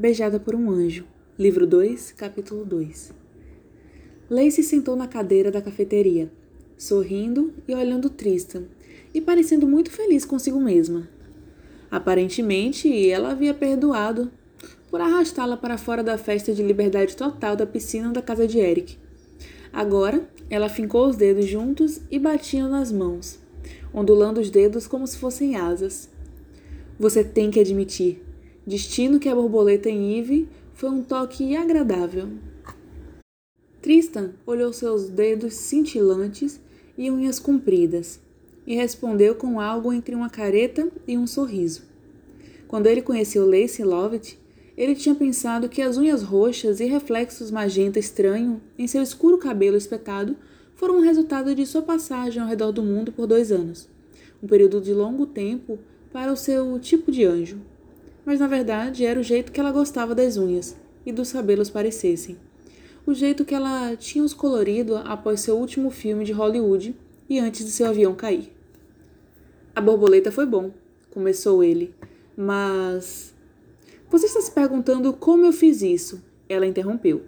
Beijada por um Anjo, livro 2, capítulo 2. Lacey sentou na cadeira da cafeteria, sorrindo e olhando Tristan, e parecendo muito feliz consigo mesma. Aparentemente, ela havia perdoado por arrastá-la para fora da festa de liberdade total da piscina da casa de Eric. Agora, ela fincou os dedos juntos e batiam nas mãos, ondulando os dedos como se fossem asas. Você tem que admitir, Destino que a borboleta em Eve foi um toque agradável. Tristan olhou seus dedos cintilantes e unhas compridas e respondeu com algo entre uma careta e um sorriso. Quando ele conheceu Lacey Lovett, ele tinha pensado que as unhas roxas e reflexos magenta estranho em seu escuro cabelo espetado foram um resultado de sua passagem ao redor do mundo por dois anos, um período de longo tempo para o seu tipo de anjo mas na verdade era o jeito que ela gostava das unhas e dos cabelos parecessem. O jeito que ela tinha os colorido após seu último filme de Hollywood e antes de seu avião cair. A borboleta foi bom, começou ele, mas. Você está se perguntando como eu fiz isso? Ela interrompeu.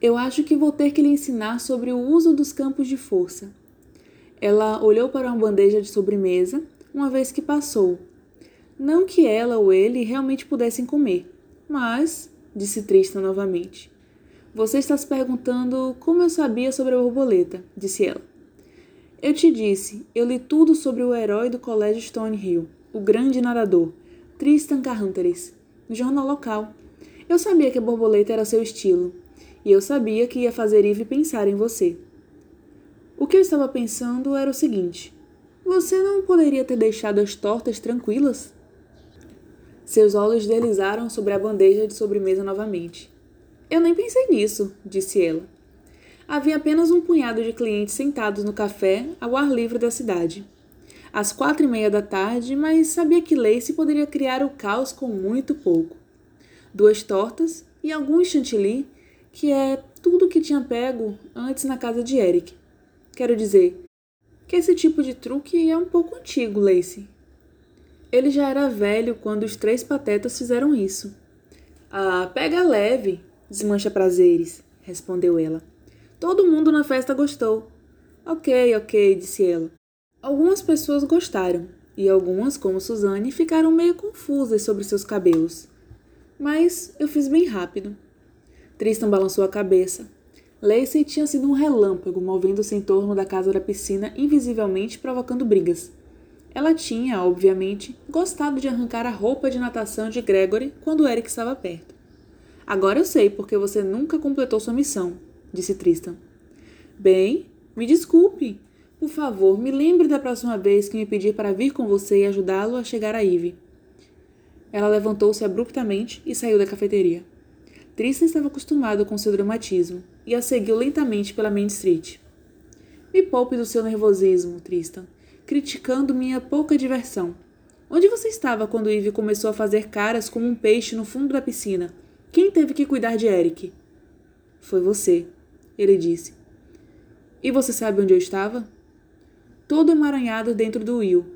Eu acho que vou ter que lhe ensinar sobre o uso dos campos de força. Ela olhou para uma bandeja de sobremesa, uma vez que passou, não que ela ou ele realmente pudessem comer, mas, disse Tristan novamente. Você está se perguntando como eu sabia sobre a borboleta, disse ela. Eu te disse, eu li tudo sobre o herói do colégio Stonehill, o grande nadador, Tristan Carranteres, no jornal local. Eu sabia que a borboleta era seu estilo, e eu sabia que ia fazer Eve pensar em você. O que eu estava pensando era o seguinte: você não poderia ter deixado as tortas tranquilas? Seus olhos deslizaram sobre a bandeja de sobremesa novamente. Eu nem pensei nisso, disse ela. Havia apenas um punhado de clientes sentados no café ao ar livre da cidade. Às quatro e meia da tarde, mas sabia que Lacey poderia criar o caos com muito pouco. Duas tortas e algum chantilly, que é tudo que tinha pego antes na casa de Eric. Quero dizer que esse tipo de truque é um pouco antigo, Lacey. Ele já era velho quando os três patetas fizeram isso. Ah, pega leve, desmancha prazeres, respondeu ela. Todo mundo na festa gostou. Ok, ok, disse ela. Algumas pessoas gostaram, e algumas, como Suzanne, ficaram meio confusas sobre seus cabelos. Mas eu fiz bem rápido. Tristan balançou a cabeça. Lacey tinha sido um relâmpago movendo-se em torno da casa da piscina, invisivelmente provocando brigas. Ela tinha, obviamente, gostado de arrancar a roupa de natação de Gregory quando Eric estava perto. Agora eu sei porque você nunca completou sua missão, disse Tristan. Bem, me desculpe. Por favor, me lembre da próxima vez que me pedir para vir com você e ajudá-lo a chegar a Ivy. Ela levantou-se abruptamente e saiu da cafeteria. Tristan estava acostumado com seu dramatismo e a seguiu lentamente pela Main Street. Me poupe do seu nervosismo, Tristan criticando minha pouca diversão. Onde você estava quando Eve começou a fazer caras como um peixe no fundo da piscina? Quem teve que cuidar de Eric? Foi você, ele disse. E você sabe onde eu estava? Todo emaranhado dentro do Will.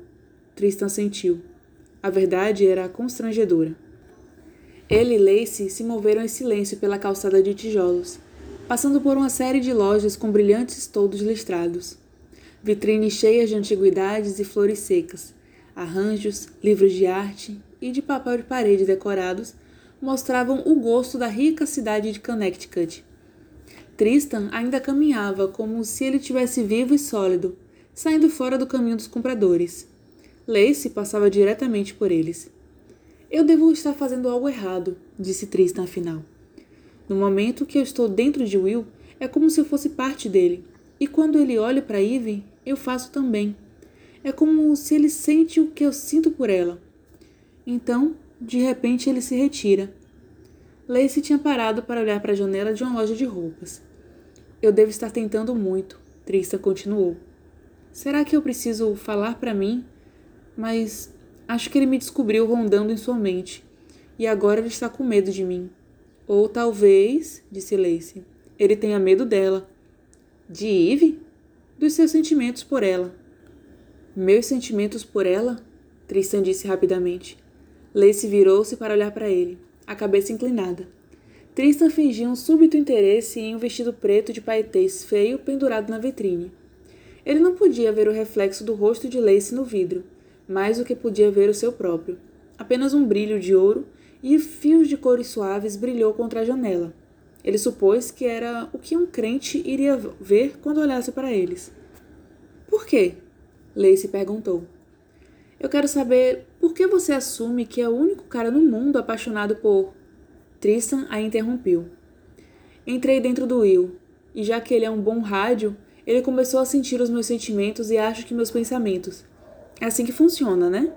Tristan sentiu. A verdade era constrangedora. Ele e Lacey se moveram em silêncio pela calçada de tijolos, passando por uma série de lojas com brilhantes toldos listrados vitrines cheias de antiguidades e flores secas, arranjos, livros de arte e de papel de parede decorados mostravam o gosto da rica cidade de Connecticut. Tristan ainda caminhava como se ele tivesse vivo e sólido, saindo fora do caminho dos compradores. Lacey passava diretamente por eles. Eu devo estar fazendo algo errado, disse Tristan afinal. No momento que eu estou dentro de Will, é como se eu fosse parte dele, e quando ele olha para Eve, eu faço também. É como se ele sente o que eu sinto por ela. Então, de repente, ele se retira. Lacey tinha parado para olhar para a janela de uma loja de roupas. Eu devo estar tentando muito, Trista continuou. Será que eu preciso falar para mim? Mas acho que ele me descobriu rondando em sua mente. E agora ele está com medo de mim. Ou talvez, disse Lacey, ele tenha medo dela. De Eve? Dos seus sentimentos por ela. Meus sentimentos por ela? Tristan disse rapidamente. Lacey virou-se para olhar para ele. a cabeça inclinada. Tristan fingia um súbito interesse em um vestido preto de paetês feio pendurado na vitrine. Ele não podia ver o reflexo do rosto de Lacey no vidro, mais do que podia ver o seu próprio. Apenas um brilho de ouro e fios de cores suaves brilhou contra a janela. Ele supôs que era o que um crente iria ver quando olhasse para eles. Por quê? Lacey perguntou. Eu quero saber por que você assume que é o único cara no mundo apaixonado por. Tristan a interrompeu. Entrei dentro do Will, e já que ele é um bom rádio, ele começou a sentir os meus sentimentos e acho que meus pensamentos. É assim que funciona, né?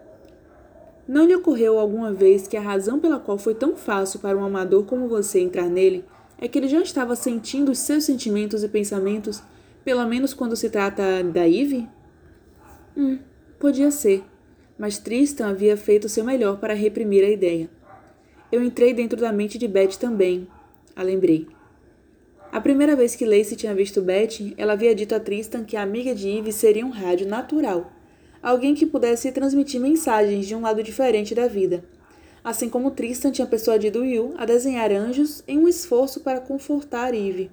Não lhe ocorreu alguma vez que a razão pela qual foi tão fácil para um amador como você entrar nele é que ele já estava sentindo os seus sentimentos e pensamentos, pelo menos quando se trata da Eve? Hum, podia ser, mas Tristan havia feito seu melhor para reprimir a ideia. Eu entrei dentro da mente de Beth também, a lembrei. A primeira vez que Lacey tinha visto Beth, ela havia dito a Tristan que a amiga de Eve seria um rádio natural, alguém que pudesse transmitir mensagens de um lado diferente da vida assim como Tristan tinha persuadido Will a desenhar anjos em um esforço para confortar Eve.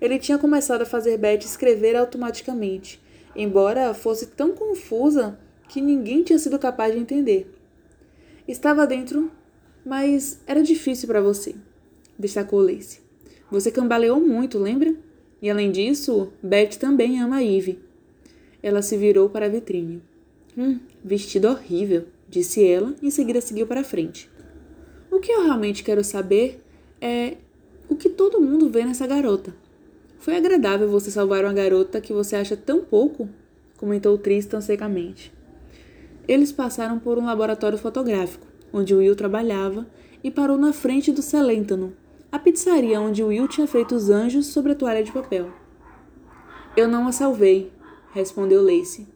Ele tinha começado a fazer Beth escrever automaticamente, embora fosse tão confusa que ninguém tinha sido capaz de entender. Estava dentro, mas era difícil para você, destacou Lacey. Você cambaleou muito, lembra? E além disso, Beth também ama Eve. Ela se virou para a vitrine. Hum, vestido horrível disse ela e em seguida seguiu para frente. O que eu realmente quero saber é o que todo mundo vê nessa garota. Foi agradável você salvar uma garota que você acha tão pouco? comentou Tristan secamente. Eles passaram por um laboratório fotográfico, onde Will trabalhava, e parou na frente do Celentano, a pizzaria onde Will tinha feito os anjos sobre a toalha de papel. Eu não a salvei, respondeu Lacey.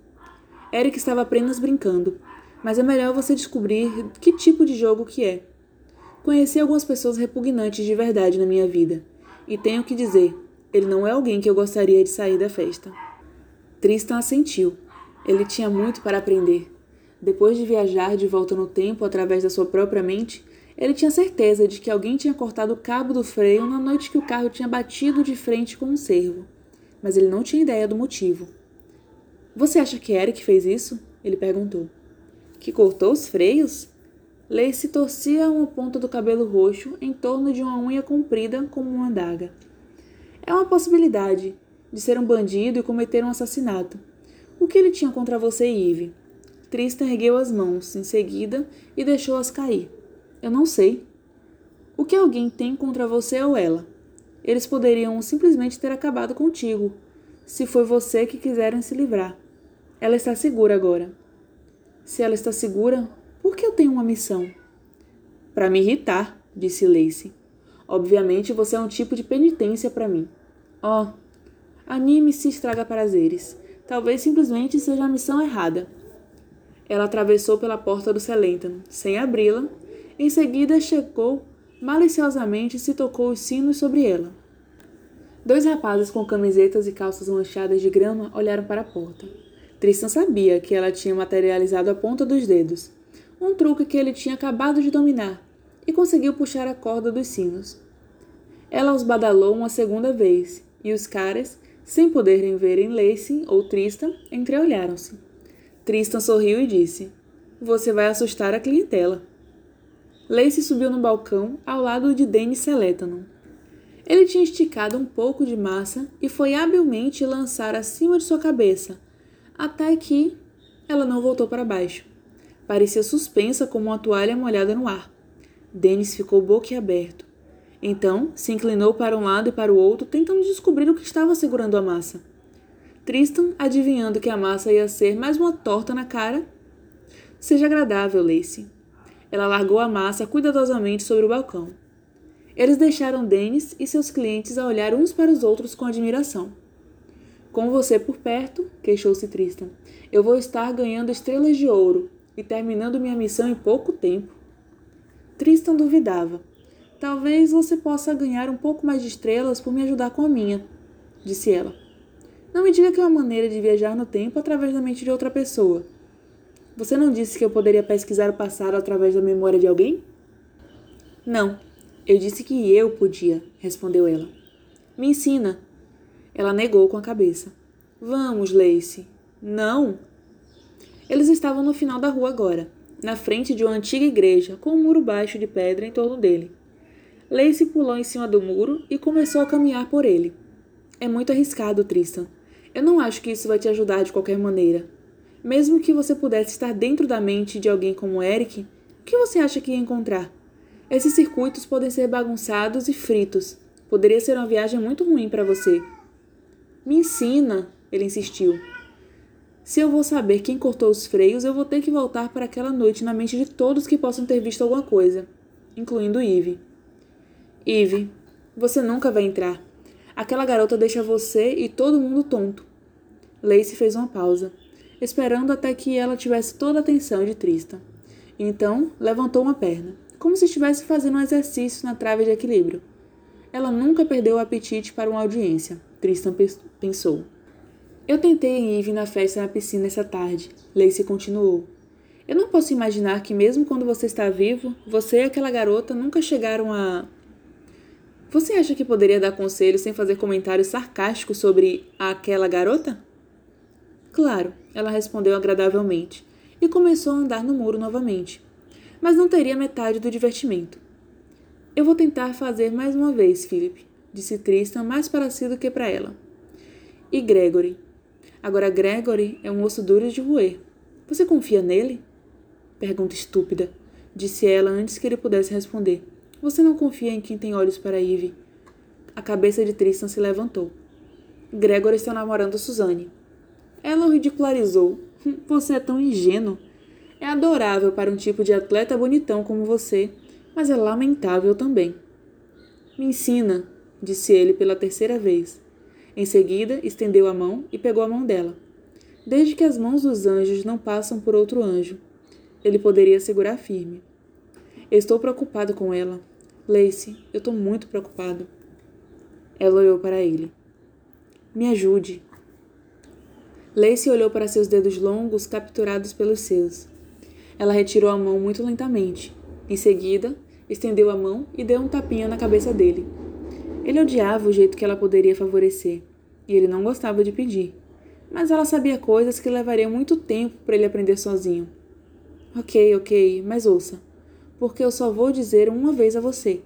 Eric estava apenas brincando mas é melhor você descobrir que tipo de jogo que é. Conheci algumas pessoas repugnantes de verdade na minha vida, e tenho que dizer, ele não é alguém que eu gostaria de sair da festa. Tristan assentiu. Ele tinha muito para aprender. Depois de viajar de volta no tempo através da sua própria mente, ele tinha certeza de que alguém tinha cortado o cabo do freio na noite que o carro tinha batido de frente com um cervo, mas ele não tinha ideia do motivo. Você acha que Eric fez isso? Ele perguntou que cortou os freios? Lacey torcia uma ponta do cabelo roxo em torno de uma unha comprida como uma adaga. É uma possibilidade de ser um bandido e cometer um assassinato. O que ele tinha contra você e Eve? Tristan ergueu as mãos em seguida e deixou-as cair. Eu não sei. O que alguém tem contra você ou ela? Eles poderiam simplesmente ter acabado contigo, se foi você que quiseram se livrar. Ela está segura agora. Se ela está segura, por que eu tenho uma missão? Para me irritar, disse Lacey. Obviamente você é um tipo de penitência para mim. Oh, anime-se estraga prazeres. Talvez simplesmente seja a missão errada. Ela atravessou pela porta do Celentano, sem abri-la. Em seguida, checou maliciosamente se tocou os sinos sobre ela. Dois rapazes com camisetas e calças manchadas de grama olharam para a porta. Tristan sabia que ela tinha materializado a ponta dos dedos, um truque que ele tinha acabado de dominar, e conseguiu puxar a corda dos sinos. Ela os badalou uma segunda vez, e os caras, sem poderem verem Lacey ou Tristan, entreolharam-se. Tristan sorriu e disse: Você vai assustar a clientela. Lacey subiu no balcão ao lado de Danny Seletanon. Ele tinha esticado um pouco de massa e foi habilmente lançar acima de sua cabeça, até que ela não voltou para baixo. Parecia suspensa como uma toalha molhada no ar. Denis ficou boquiaberto. Então, se inclinou para um lado e para o outro, tentando descobrir o que estava segurando a massa. Tristan, adivinhando que a massa ia ser mais uma torta na cara. Seja agradável, Lacey. Ela largou a massa cuidadosamente sobre o balcão. Eles deixaram Dennis e seus clientes a olhar uns para os outros com admiração. Com você por perto, queixou-se Tristan, eu vou estar ganhando estrelas de ouro e terminando minha missão em pouco tempo. Tristan duvidava. Talvez você possa ganhar um pouco mais de estrelas por me ajudar com a minha, disse ela. Não me diga que é uma maneira de viajar no tempo através da mente de outra pessoa. Você não disse que eu poderia pesquisar o passado através da memória de alguém? Não, eu disse que eu podia, respondeu ela. Me ensina. Ela negou com a cabeça. Vamos, Lacey. Não. Eles estavam no final da rua agora, na frente de uma antiga igreja com um muro baixo de pedra em torno dele. Lacey pulou em cima do muro e começou a caminhar por ele. É muito arriscado, Tristan. Eu não acho que isso vai te ajudar de qualquer maneira. Mesmo que você pudesse estar dentro da mente de alguém como Eric, o que você acha que ia encontrar? Esses circuitos podem ser bagunçados e fritos. Poderia ser uma viagem muito ruim para você. Me ensina, ele insistiu. Se eu vou saber quem cortou os freios, eu vou ter que voltar para aquela noite na mente de todos que possam ter visto alguma coisa, incluindo Eve. Eve, você nunca vai entrar. Aquela garota deixa você e todo mundo tonto. Lacey fez uma pausa, esperando até que ela tivesse toda a atenção de Tristan. Então, levantou uma perna, como se estivesse fazendo um exercício na trave de equilíbrio. Ela nunca perdeu o apetite para uma audiência, Tristan pensou. Eu tentei ir na festa na piscina essa tarde, Lacey continuou. Eu não posso imaginar que, mesmo quando você está vivo, você e aquela garota nunca chegaram a você acha que poderia dar conselho sem fazer comentários sarcásticos sobre aquela garota? Claro, ela respondeu agradavelmente e começou a andar no muro novamente. Mas não teria metade do divertimento. Eu vou tentar fazer mais uma vez, Philip, disse Tristan mais para si do que para ela. E Gregory? Agora Gregory é um osso duro de roer. Você confia nele? Pergunta estúpida, disse ela antes que ele pudesse responder. Você não confia em quem tem olhos para Eve. A cabeça de Tristan se levantou. Gregor está namorando Suzanne. Ela o ridicularizou. Você é tão ingênuo. É adorável para um tipo de atleta bonitão como você, mas é lamentável também. Me ensina, disse ele pela terceira vez. Em seguida, estendeu a mão e pegou a mão dela. Desde que as mãos dos anjos não passam por outro anjo, ele poderia segurar firme. Estou preocupado com ela. Lacey, eu estou muito preocupado. Ela olhou para ele. Me ajude. Lacey olhou para seus dedos longos capturados pelos seus. Ela retirou a mão muito lentamente. Em seguida, estendeu a mão e deu um tapinha na cabeça dele. Ele odiava o jeito que ela poderia favorecer, e ele não gostava de pedir. Mas ela sabia coisas que levariam muito tempo para ele aprender sozinho. Ok, ok, mas ouça porque eu só vou dizer uma vez a você.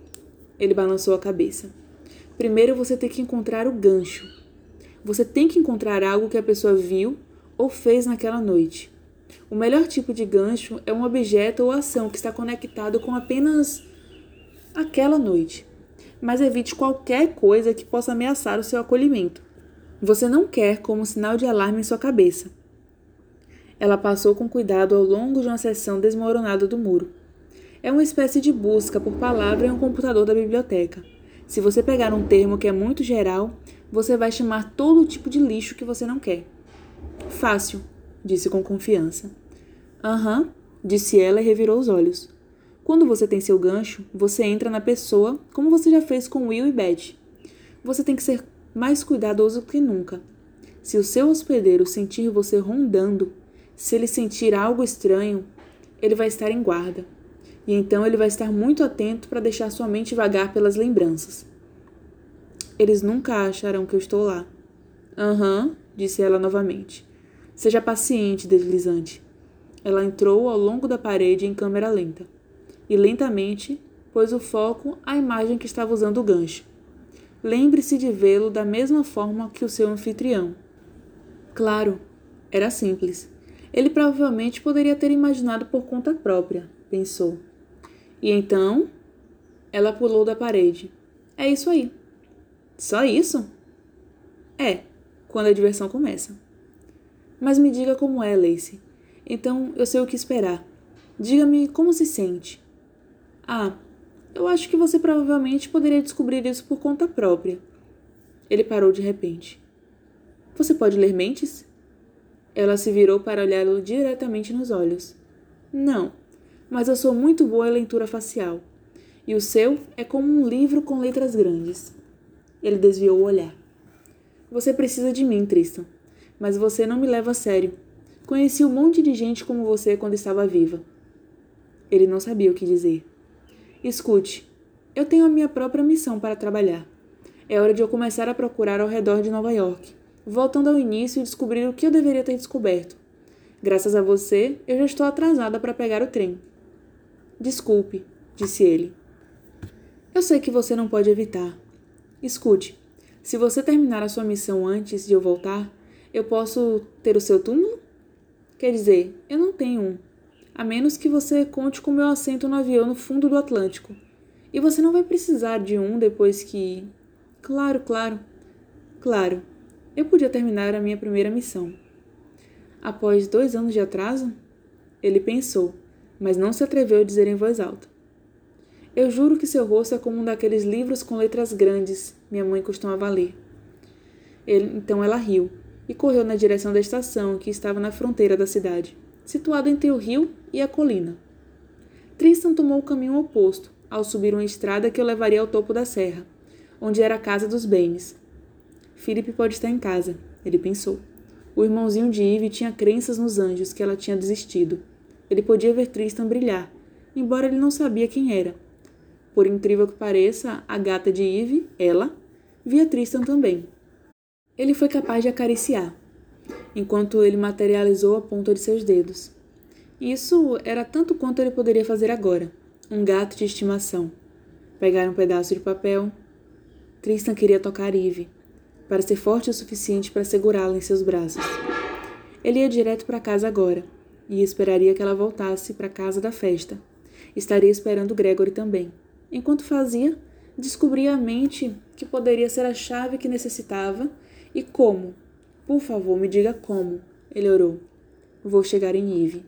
Ele balançou a cabeça. Primeiro você tem que encontrar o gancho. Você tem que encontrar algo que a pessoa viu ou fez naquela noite. O melhor tipo de gancho é um objeto ou ação que está conectado com apenas aquela noite. Mas evite qualquer coisa que possa ameaçar o seu acolhimento. Você não quer como sinal de alarme em sua cabeça. Ela passou com cuidado ao longo de uma seção desmoronada do muro é uma espécie de busca por palavra em um computador da biblioteca. Se você pegar um termo que é muito geral, você vai chamar todo tipo de lixo que você não quer. Fácil, disse com confiança. Aham, disse ela e revirou os olhos. Quando você tem seu gancho, você entra na pessoa, como você já fez com Will e Beth. Você tem que ser mais cuidadoso que nunca. Se o seu hospedeiro sentir você rondando, se ele sentir algo estranho, ele vai estar em guarda e então ele vai estar muito atento para deixar sua mente vagar pelas lembranças. Eles nunca acharão que eu estou lá. Aham, uhum, disse ela novamente. Seja paciente, deslizante. Ela entrou ao longo da parede em câmera lenta e lentamente pôs o foco à imagem que estava usando o gancho. Lembre-se de vê-lo da mesma forma que o seu anfitrião. Claro, era simples. Ele provavelmente poderia ter imaginado por conta própria, pensou. E então ela pulou da parede. É isso aí. Só isso? É, quando a diversão começa. Mas me diga como é, Lacey. Então eu sei o que esperar. Diga-me como se sente. Ah, eu acho que você provavelmente poderia descobrir isso por conta própria. Ele parou de repente. Você pode ler mentes? Ela se virou para olhá-lo diretamente nos olhos. Não, mas eu sou muito boa em leitura facial. E o seu é como um livro com letras grandes. Ele desviou o olhar. Você precisa de mim, Tristan. Mas você não me leva a sério. Conheci um monte de gente como você quando estava viva. Ele não sabia o que dizer. Escute, Eu tenho a minha própria missão para trabalhar. É hora de eu começar a procurar ao redor de Nova York, voltando ao início e descobrir o que eu deveria ter descoberto. Graças a você, eu já estou atrasada para pegar o trem. Desculpe, disse ele. Eu sei que você não pode evitar. Escute, se você terminar a sua missão antes de eu voltar, eu posso ter o seu túmulo? Quer dizer, eu não tenho um, a menos que você conte com meu assento no avião no fundo do Atlântico. E você não vai precisar de um depois que. Claro, claro. Claro, eu podia terminar a minha primeira missão. Após dois anos de atraso? Ele pensou, mas não se atreveu a dizer em voz alta. Eu juro que seu rosto é como um daqueles livros com letras grandes, minha mãe costumava ler. Ele, então ela riu e correu na direção da estação que estava na fronteira da cidade, situada entre o rio e a colina. Tristan tomou o caminho oposto, ao subir uma estrada que o levaria ao topo da serra, onde era a casa dos Baines. Philip pode estar em casa, ele pensou. O irmãozinho de Eve tinha crenças nos anjos que ela tinha desistido. Ele podia ver Tristan brilhar, embora ele não sabia quem era. Por incrível que pareça, a gata de Eve, ela, via Tristan também. Ele foi capaz de acariciar, enquanto ele materializou a ponta de seus dedos. Isso era tanto quanto ele poderia fazer agora. Um gato de estimação. Pegar um pedaço de papel. Tristan queria tocar Eve, para ser forte o suficiente para segurá-la em seus braços. Ele ia direto para casa agora, e esperaria que ela voltasse para a casa da festa. Estaria esperando Gregory também. Enquanto fazia, descobria a mente que poderia ser a chave que necessitava e como. Por favor, me diga como, ele orou. Vou chegar em Eve.